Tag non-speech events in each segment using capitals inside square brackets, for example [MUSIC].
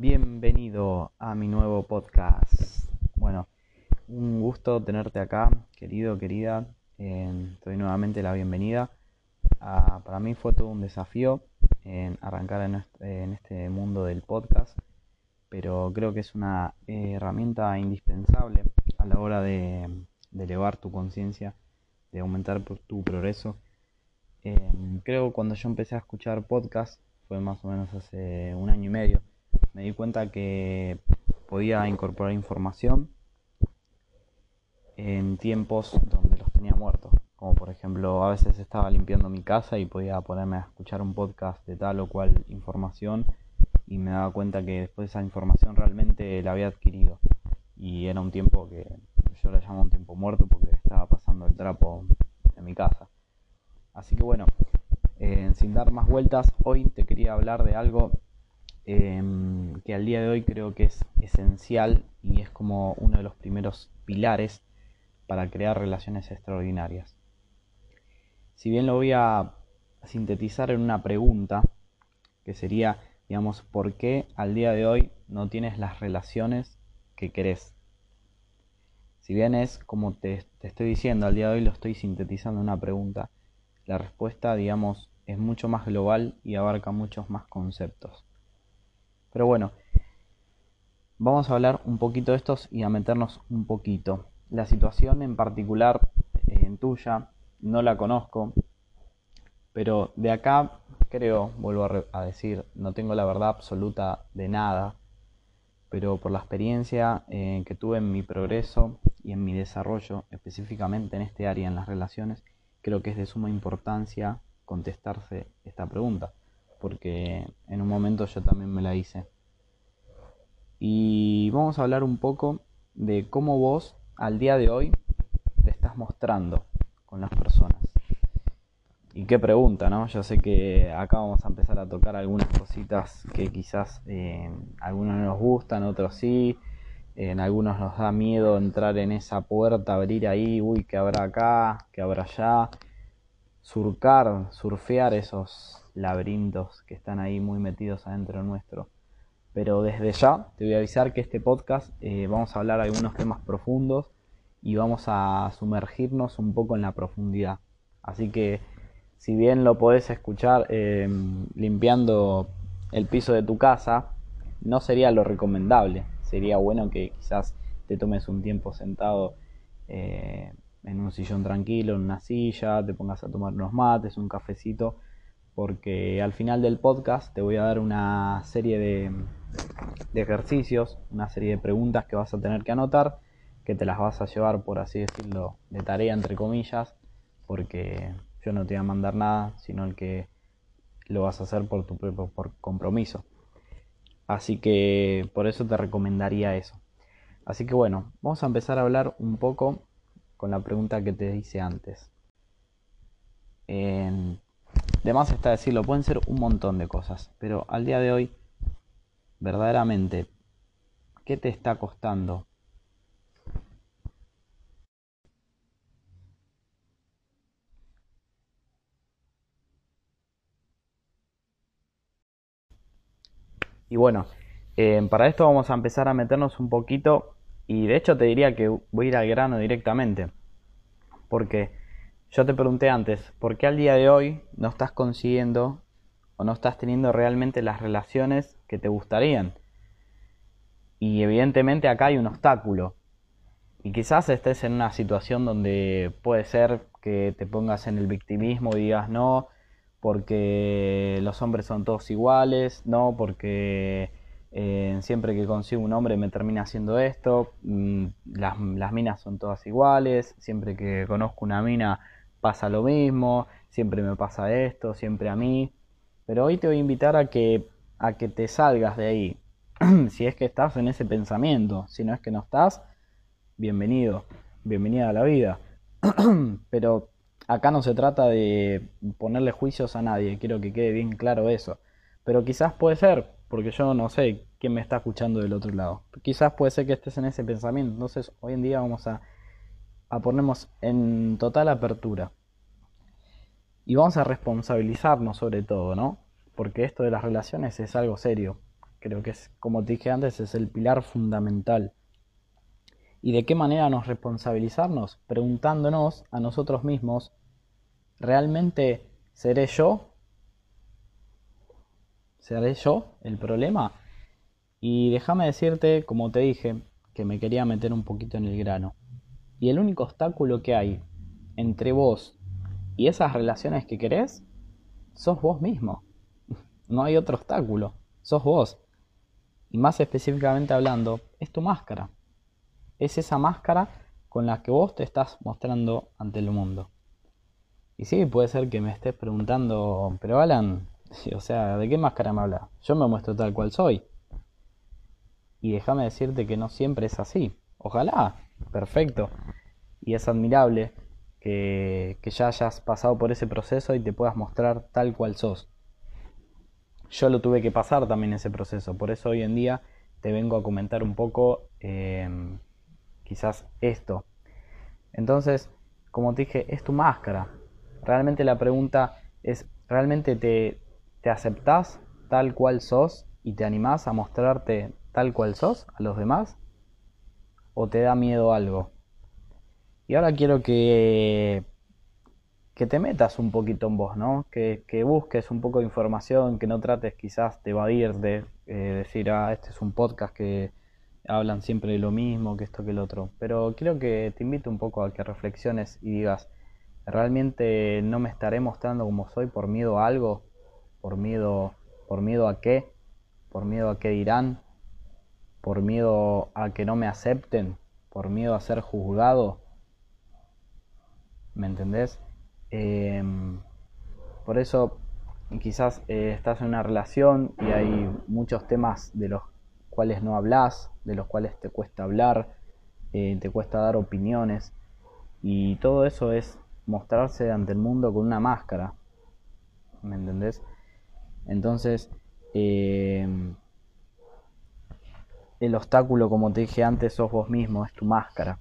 Bienvenido a mi nuevo podcast. Bueno, un gusto tenerte acá, querido, querida. Eh, te doy nuevamente la bienvenida. Ah, para mí fue todo un desafío en arrancar en este, mundo del podcast, pero creo que es una herramienta indispensable a la hora de, elevar tu conciencia, de aumentar tu progreso. Eh, creo cuando yo empecé a escuchar podcast, fue más o menos hace un año y medio, me di cuenta que podía incorporar información en tiempos donde los tenía muertos. Como por ejemplo, a veces estaba limpiando mi casa y podía ponerme a escuchar un podcast de tal o cual información y me daba cuenta que después esa información realmente la había adquirido. Y era un tiempo que yo le llamo un tiempo muerto porque estaba pasando el trapo en mi casa. Así que bueno, eh, sin dar más vueltas, hoy te quería hablar de algo em, que al día de hoy creo que es esencial y es como uno de los primeros pilares para crear relaciones extraordinarias. Si bien lo voy a sintetizar en una pregunta, que sería, digamos, ¿por qué al día de hoy no tienes las relaciones que querés? Si bien es como te, estoy diciendo, al día de hoy lo estoy sintetizando en una pregunta, la respuesta, digamos, es mucho más global y abarca muchos más conceptos. Pero bueno, vamos a hablar un poquito de estos y a meternos un poquito. La situación en particular eh, en tuya no la conozco, pero de acá creo, vuelvo a, decir, no tengo la verdad absoluta de nada, pero por la experiencia eh, que tuve en mi progreso y en mi desarrollo, específicamente en este área, en las relaciones, creo que es de suma importancia contestarse esta pregunta, porque en un momento yo también me la hice. Y vamos a hablar un poco de cómo vos al día de hoy te estás mostrando con las personas. Y qué pregunta, ¿no? Yo sé que acá vamos a empezar a tocar algunas cositas que quizás eh, algunos no nos gustan, otros sí. En algunos nos da miedo entrar en esa puerta, abrir ahí, uy, que habrá acá, que habrá allá. Surcar, surfear esos laberintos que están ahí muy metidos adentro nuestro. Pero desde ya te voy a avisar que este podcast eh, vamos a hablar algunos temas profundos y vamos a sumergirnos un poco en la profundidad. Así que si bien lo podés escuchar em, limpiando el piso de tu casa, no sería lo recomendable. Sería bueno que quizás te tomes un tiempo sentado eh, en un sillón tranquilo, en una silla, te pongas a tomar unos mates, un cafecito, porque al final del podcast te voy a dar una serie de, de ejercicios, una serie de preguntas que vas a tener que anotar que te las vas a llevar, por así decirlo, de tarea, entre comillas, porque yo no te voy a mandar nada, sino el que lo vas a hacer por tu propio por compromiso. Así que por eso te recomendaría eso. Así que bueno, vamos a empezar a hablar un poco con la pregunta que te hice antes. Eh, de más está decirlo, pueden ser un montón de cosas, pero al día de hoy, verdaderamente, ¿qué te está costando Y bueno, eh, para esto vamos a empezar a meternos un poquito y de hecho te diría que voy a ir al grano directamente. Porque yo te pregunté antes, ¿por qué al día de hoy no estás consiguiendo o no estás teniendo realmente las relaciones que te gustarían? Y evidentemente acá hay un obstáculo. Y quizás estés en una situación donde puede ser que te pongas en el victimismo y digas no, porque los hombres son todos iguales, no, porque eh, siempre que consigo un hombre me termina haciendo esto, mm, las, las, minas son todas iguales, siempre que conozco una mina pasa lo mismo, siempre me pasa esto, siempre a mí. Pero hoy te voy a invitar a que, a que te salgas de ahí, [CLEARS THROAT] si es que estás en ese pensamiento, si no es que no estás, bienvenido, bienvenida a la vida. [CLEARS THROAT] Pero acá no se trata de ponerle juicios a nadie, quiero que quede bien claro eso. Pero quizás puede ser, porque yo no sé quién me está escuchando del otro lado. Quizás puede ser que estés en ese pensamiento. Entonces, hoy en día vamos a, a ponernos en total apertura. Y vamos a responsabilizarnos sobre todo, ¿no? Porque esto de las relaciones es algo serio. Creo que es, como te dije antes, es el pilar fundamental. ¿Y de qué manera nos responsabilizarnos? Preguntándonos a nosotros mismos, ¿realmente seré yo? ¿Seré yo el problema? Y déjame decirte, como te dije, que me quería meter un poquito en el grano. Y el único obstáculo que hay entre vos y esas relaciones que querés, sos vos mismo. [LAUGHS] No hay otro obstáculo, sos vos. Y más específicamente hablando, es tu máscara. Es esa máscara con la que vos te estás mostrando ante el mundo. Y sí, puede ser que me estés preguntando, pero Alan, [LAUGHS] o sea, ¿de qué máscara me hablas? Yo me muestro tal cual soy. Y déjame decirte que no siempre es así. Ojalá, perfecto. Y es admirable que, ya hayas pasado por ese proceso y te puedas mostrar tal cual sos. Yo lo tuve que pasar también ese proceso, por eso hoy en día te vengo a comentar un poco em, quizás esto. Entonces, como te dije, es tu máscara. Realmente la pregunta es, ¿realmente te, te aceptás tal cual sos y te animás a mostrarte tal cual sos a los demás? ¿O te da miedo algo? Y ahora quiero que, que te metas un poquito en vos, ¿no? Que, busques un poco de información, que no trates quizás de evadir, de eh, decir, ah, este es un podcast que hablan siempre de lo mismo, que esto, que el otro. Pero quiero que te invite un poco a que reflexiones y digas, ¿realmente no me estaré mostrando como soy por miedo a algo? ¿Por miedo, por miedo a qué? ¿Por miedo a qué dirán? Por miedo a que no me acepten, por miedo a ser juzgado. ¿Me entendés? Em, por eso quizás eh, estás en una relación y hay muchos temas de los cuales no hablas, de los cuales te cuesta hablar, eh, te cuesta dar opiniones y todo eso es mostrarse ante el mundo con una máscara. ¿Me entendés? Entonces, eh, el obstáculo, como te dije antes, sos vos mismo, es tu máscara.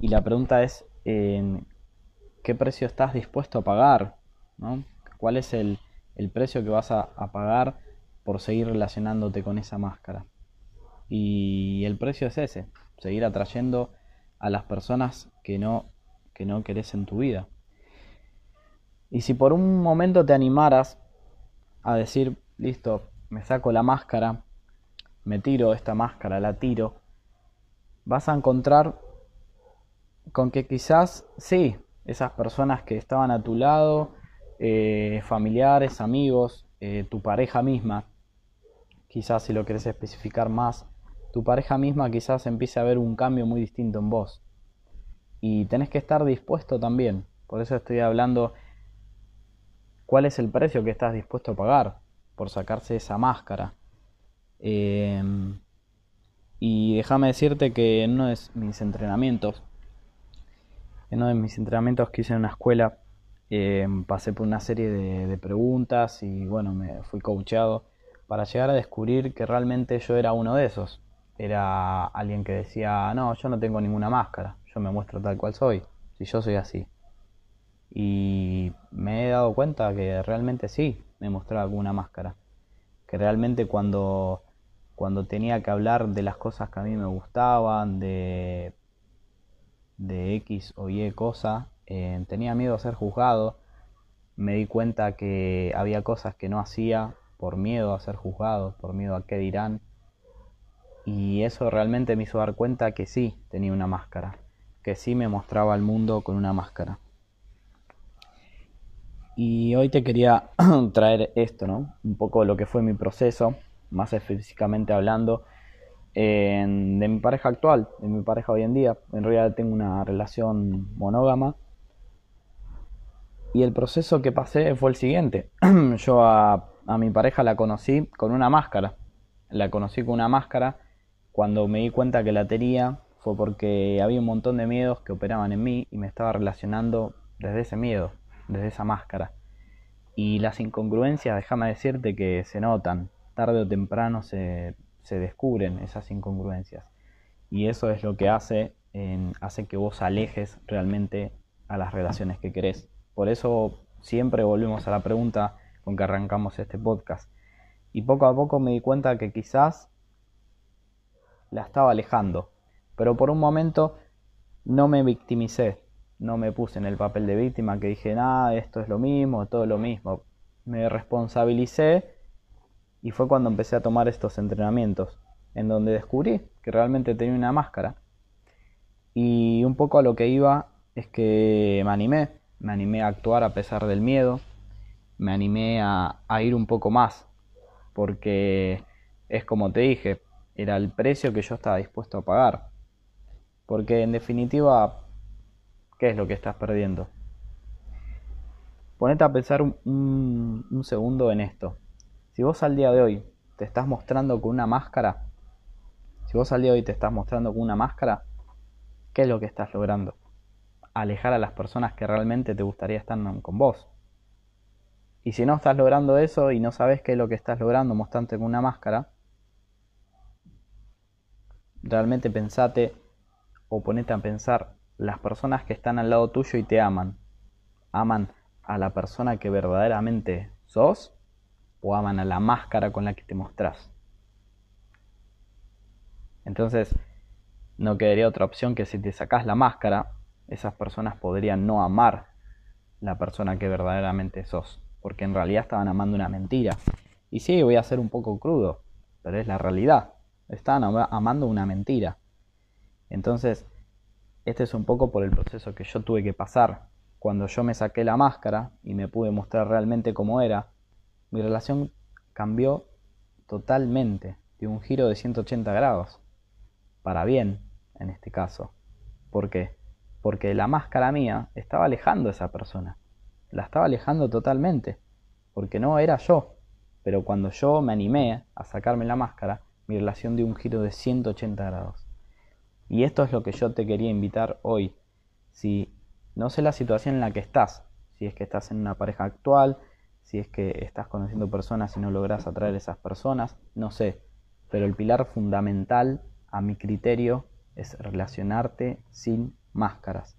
Y la pregunta es, ¿qué precio estás dispuesto a pagar? ¿no? ¿Cuál es el, precio que vas a, pagar por seguir relacionándote con esa máscara? Y el precio es ese, seguir atrayendo a las personas que no, que no querés en tu vida. Y si por un momento te animaras a decir, listo, me saco la máscara, me tiro esta máscara, la tiro, vas a encontrar con que quizás sí, esas personas que estaban a tu lado, eh, familiares, amigos, eh, tu pareja misma, quizás si lo quieres especificar más, tu pareja misma quizás empiece a ver un cambio muy distinto en vos. Y tenés que estar dispuesto también. Por eso estoy hablando cuál es el precio que estás dispuesto a pagar por sacarse esa máscara. Em, y déjame decirte que en uno de mis entrenamientos, en uno de mis entrenamientos que hice en una escuela, em, pasé por una serie de, preguntas y bueno, me fui coachado para llegar a descubrir que realmente yo era uno de esos. Era alguien que decía, no, yo no tengo ninguna máscara, yo me muestro tal cual soy, si yo soy así. Y me he dado cuenta que realmente sí, me mostraba alguna máscara. Que realmente cuando cuando tenía que hablar de las cosas que a mí me gustaban, de, de X o Y cosa, eh, tenía miedo a ser juzgado, me di cuenta que había cosas que no hacía por miedo a ser juzgado, por miedo a qué dirán, y eso realmente me hizo dar cuenta que sí tenía una máscara, que sí me mostraba al mundo con una máscara. Y hoy te quería [CLEARS THROAT] traer esto, ¿no? Un poco lo que fue mi proceso más físicamente hablando, de mi pareja actual, de mi pareja hoy en día. En realidad tengo una relación monógama. Y el proceso que pasé fue el siguiente. [CLEARS THROAT] Yo a, a mi pareja la conocí con una máscara. La conocí con una máscara. Cuando me di cuenta que la tenía fue porque había un montón de miedos que operaban en mí y me estaba relacionando desde ese miedo, desde esa máscara. Y las incongruencias, déjame decirte que se notan, tarde o temprano se, descubren esas incongruencias. Y eso es lo que hace, hace que vos alejes realmente a las relaciones que querés. Por eso siempre volvemos a la pregunta con que arrancamos este podcast. Y poco a poco me di cuenta que quizás la estaba alejando. Pero por un momento no me victimicé, no me puse en el papel de víctima que dije, nada, esto es lo mismo, todo lo mismo. Me responsabilicé y fue cuando empecé a tomar estos entrenamientos, en donde descubrí que realmente tenía una máscara. Y un poco a lo que iba es que me animé, me animé a actuar a pesar del miedo, me animé a, a ir un poco más, porque es como te dije, era el precio que yo estaba dispuesto a pagar. Porque en definitiva, ¿qué es lo que estás perdiendo? Ponete a pensar un, un, segundo en esto. Si vos al día de hoy te estás mostrando con una máscara, si vos al día de hoy te estás mostrando con una máscara, ¿qué es lo que estás logrando? Alejar a las personas que realmente te gustaría estar con vos. Y si no estás logrando eso y no sabes qué es lo que estás logrando mostrándote con una máscara, realmente pensate o ponete a pensar las personas que están al lado tuyo y te aman. ¿Aman a la persona que verdaderamente sos o aman a la máscara con la que te mostrás? Entonces, no quedaría otra opción que si te sacás la máscara, esas personas podrían no amar la persona que verdaderamente sos, porque en realidad estaban amando una mentira. Y sí, voy a ser un poco crudo, pero es la realidad. Estaban amando una mentira. Entonces, este es un poco por el proceso que yo tuve que pasar. Cuando yo me saqué la máscara y me pude mostrar realmente cómo era, mi relación cambió totalmente, de un giro de 180 grados. Para bien, en este caso. ¿Por qué? Porque la máscara mía estaba alejando a esa persona. La estaba alejando totalmente. Porque no era yo. Pero cuando yo me animé a sacarme la máscara, mi relación dio un giro de 180 grados. Y esto es lo que yo te quería invitar hoy. Si no sé la situación en la que estás, si es que estás en una pareja actual, si es que estás conociendo personas y no logras atraer esas personas, no sé. Pero el pilar fundamental, a mi criterio, es relacionarte sin máscaras.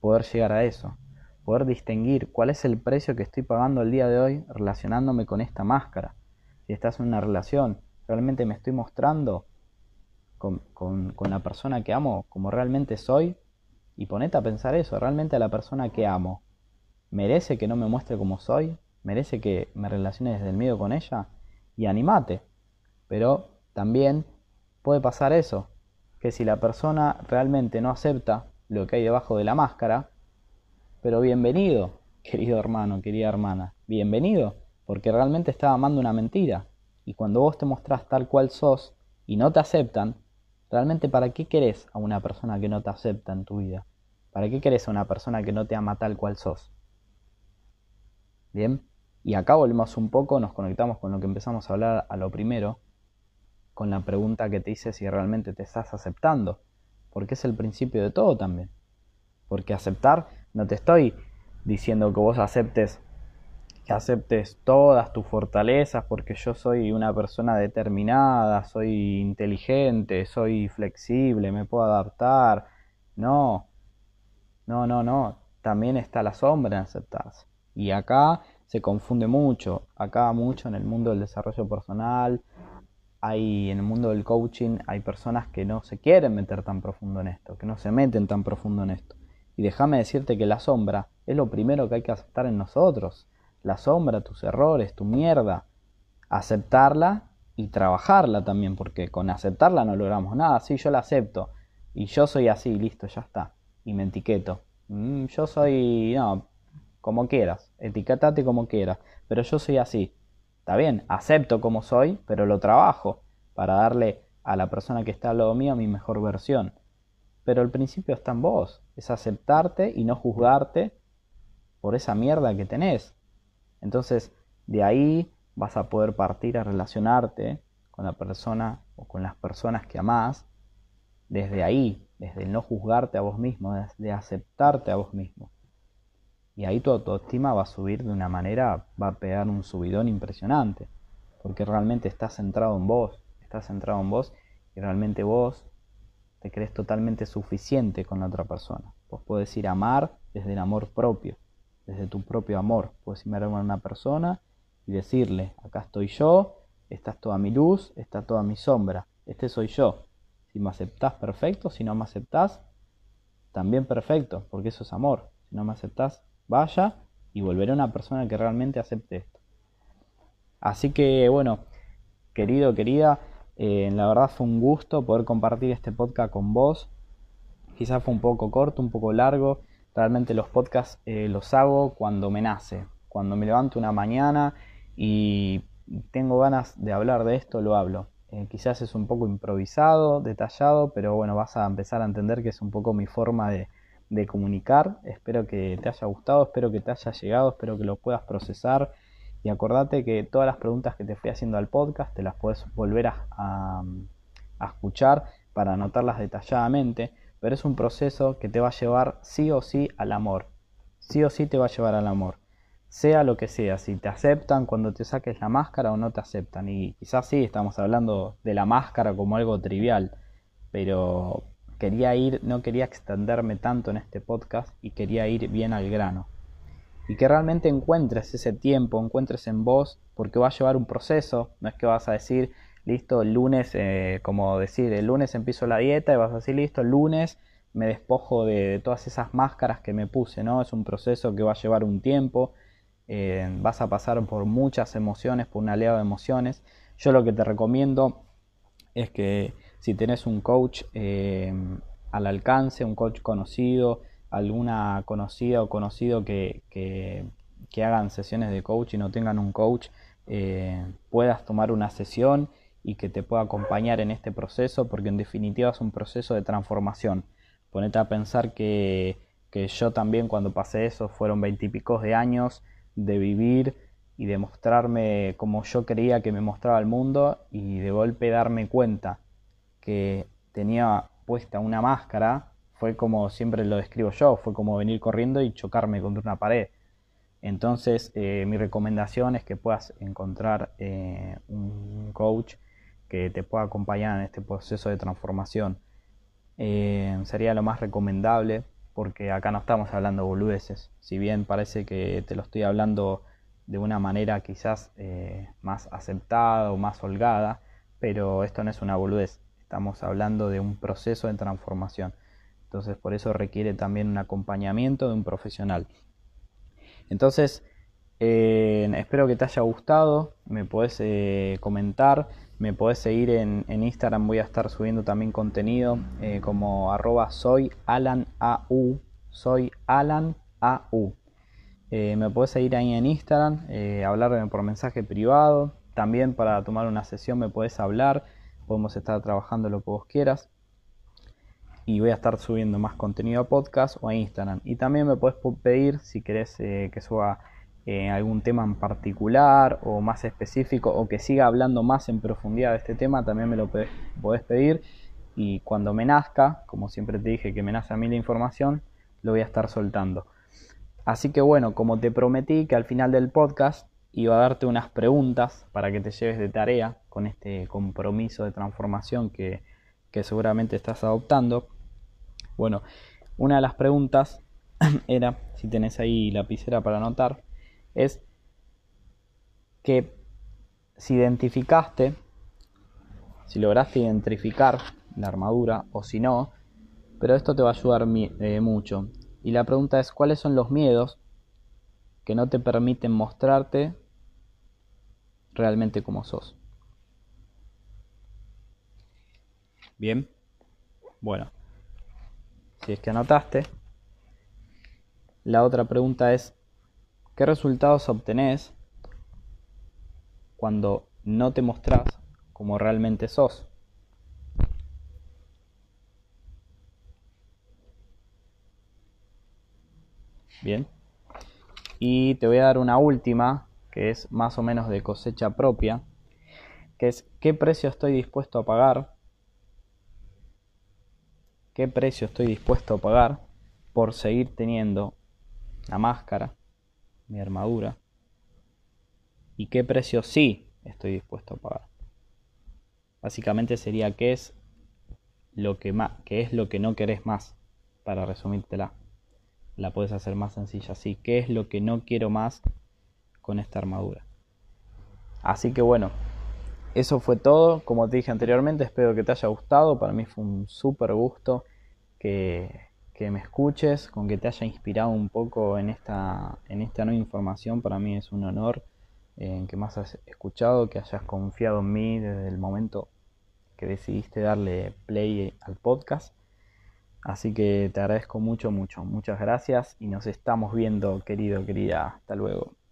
Poder llegar a eso. Poder distinguir cuál es el precio que estoy pagando el día de hoy relacionándome con esta máscara. Si estás en una relación, realmente me estoy mostrando con, la persona que amo como realmente soy y ponete a pensar eso, realmente a la persona que amo, ¿merece que no me muestre como soy? ¿Merece que me relacione desde el miedo con ella? Y animate. Pero también puede pasar eso, que si la persona realmente no acepta lo que hay debajo de la máscara, pero bienvenido, querido hermano, querida hermana, bienvenido, porque realmente estaba amando una mentira. Y cuando vos te mostrás tal cual sos y no te aceptan, realmente ¿para qué querés a una persona que no te acepta en tu vida? ¿Para qué querés a una persona que no te ama tal cual sos? Bien, y acá volvemos un poco, nos conectamos con lo que empezamos a hablar a lo primero, con la pregunta que te hice si realmente te estás aceptando, porque es el principio de todo también. Porque aceptar, no te estoy diciendo que vos aceptes que aceptes todas tus fortalezas porque yo soy una persona determinada, soy inteligente, soy flexible, me puedo adaptar. No, no, no, no. También está la sombra en aceptarse. Y acá se confunde mucho. Acá mucho en el mundo del desarrollo personal, hay en el mundo del coaching, hay personas que no se quieren meter tan profundo en esto, que no se meten tan profundo en esto. Y déjame decirte que la sombra es lo primero que hay que aceptar en nosotros la sombra, tus errores, tu mierda, aceptarla y trabajarla también, porque con aceptarla no logramos nada. Sí, yo la acepto y yo soy así, listo, ya está. Y me etiqueto. Mm, yo soy, no, como quieras, etiquetate como quieras, pero yo soy así. Está bien, acepto como soy, pero lo trabajo para darle a la persona que está al lado mío mi mejor versión. Pero el principio está en vos, es aceptarte y no juzgarte por esa mierda que tenés. Entonces, de ahí vas a poder partir a relacionarte con la persona o con las personas que amás, desde ahí, desde el no juzgarte a vos mismo, desde aceptarte a vos mismo. Y ahí tu autoestima va a subir de una manera, va a pegar un subidón impresionante, porque realmente estás centrado en vos, estás centrado en vos y realmente vos te crees totalmente suficiente con la otra persona. Vos podés ir a amar desde el amor propio desde tu propio amor. Puedes mirar a una persona y decirle, acá estoy yo, estás toda mi luz, está toda mi sombra. Este soy yo. Si me aceptás, perfecto. Si no me aceptás, también perfecto, porque eso es amor. Si no me aceptás, vaya y volveré a una persona que realmente acepte esto. Así que bueno, querido, querida, eh, la verdad fue un gusto poder compartir este podcast con vos. Quizás fue un poco corto, un poco largo. Realmente los podcasts eh, los hago cuando me nace, cuando me levanto una mañana y tengo ganas de hablar de esto, lo hablo. Eh, quizás es un poco improvisado, detallado, pero bueno, vas a empezar a entender que es un poco mi forma de, comunicar. Espero que te haya gustado, espero que te haya llegado, espero que lo puedas procesar. Y acordate que todas las preguntas que te fui haciendo al podcast te las puedes volver a, a escuchar para anotarlas detalladamente. Pero es un proceso que te va a llevar sí o sí al amor. Sí o sí te va a llevar al amor sea lo que sea, si te aceptan cuando te saques la máscara o no te aceptan. Y quizás sí, estamos hablando de la máscara como algo trivial, pero quería ir, no quería extenderme tanto en este podcast y quería ir bien al grano. Y que realmente encuentres ese tiempo, encuentres en vos, porque va a llevar un proceso, no es que vas a decir, listo, el lunes, eh, como decir, el lunes empiezo la dieta y vas a decir, listo, el lunes me despojo de, todas esas máscaras que me puse, ¿no? Es un proceso que va a llevar un tiempo, eh, vas a pasar por muchas emociones, por un aliado de emociones. Yo lo que te recomiendo es que si tenés un coach eh, al alcance, un coach conocido, alguna conocida o conocido que, que, hagan sesiones de coach y no tengan un coach, eh, puedas tomar una sesión y que te pueda acompañar en este proceso, porque en definitiva es un proceso de transformación. Ponete a pensar que, que yo también cuando pasé eso fueron veintipicos de años de vivir y de mostrarme como yo creía que me mostraba el mundo y de golpe darme cuenta que tenía puesta una máscara, fue como siempre lo describo yo, fue como venir corriendo y chocarme contra una pared. Entonces eh, mi recomendación es que puedas encontrar eh, un coach que te pueda acompañar en este proceso de transformación. Eh, sería lo más recomendable porque acá no estamos hablando boludeces. Si bien parece que te lo estoy hablando de una manera quizás más aceptada o más holgada, pero esto no es una boludez. Estamos hablando de un proceso de transformación. Entonces por eso requiere también un acompañamiento de un profesional. Entonces, eh, espero que te haya gustado. Me puedes eh, comentar me podés seguir en, Instagram, voy a estar subiendo también contenido eh, como arroba soy Alan. Soy Alan. Eh, me podés seguir ahí en Instagram, hablarme por mensaje privado. También para tomar una sesión me podés hablar. Podemos estar trabajando lo que vos quieras. Y voy a estar subiendo más contenido a podcast o a Instagram. Y también me podés pedir si querés que suba eh, algún tema en particular o más específico o que siga hablando más en profundidad de este tema, también me lo podés, pedir. Y cuando me nazca, como siempre te dije que me nace a mí la información, lo voy a estar soltando. Así que bueno, como te prometí que al final del podcast iba a darte unas preguntas para que te lleves de tarea con este compromiso de transformación que, que seguramente estás adoptando. Bueno, una de las preguntas [CLEARS THROAT] era, si tenés ahí lapicera para anotar, es que si identificaste, si lograste identificar la armadura o si no, pero esto te va a ayudar eh, mucho. Y la pregunta es, ¿cuáles son los miedos que no te permiten mostrarte realmente como sos? Bien, bueno, si es que anotaste, la otra pregunta es, ¿Qué resultados obtenés cuando no te mostrás como realmente sos? Bien. Y te voy a dar una última, que es más o menos de cosecha propia, que es qué precio estoy dispuesto a pagar. ¿Qué precio estoy dispuesto a pagar por seguir teniendo la máscara? mi armadura y qué precio sí estoy dispuesto a pagar. Básicamente sería qué es lo que qué es lo que no querés más, para resumírtela. La puedes hacer más sencilla así. ¿Qué es lo que no quiero más con esta armadura? Así que bueno, eso fue todo. Como te dije anteriormente, espero que te haya gustado. Para mí fue un súper gusto que, que, me escuches, con que te haya inspirado un poco en esta, en esta nueva información. Para mí es un honor en que me has escuchado, que hayas confiado en mí desde el momento que decidiste darle play al podcast. Así que te agradezco mucho, mucho. Muchas gracias y nos estamos viendo, querido, querida. Hasta luego.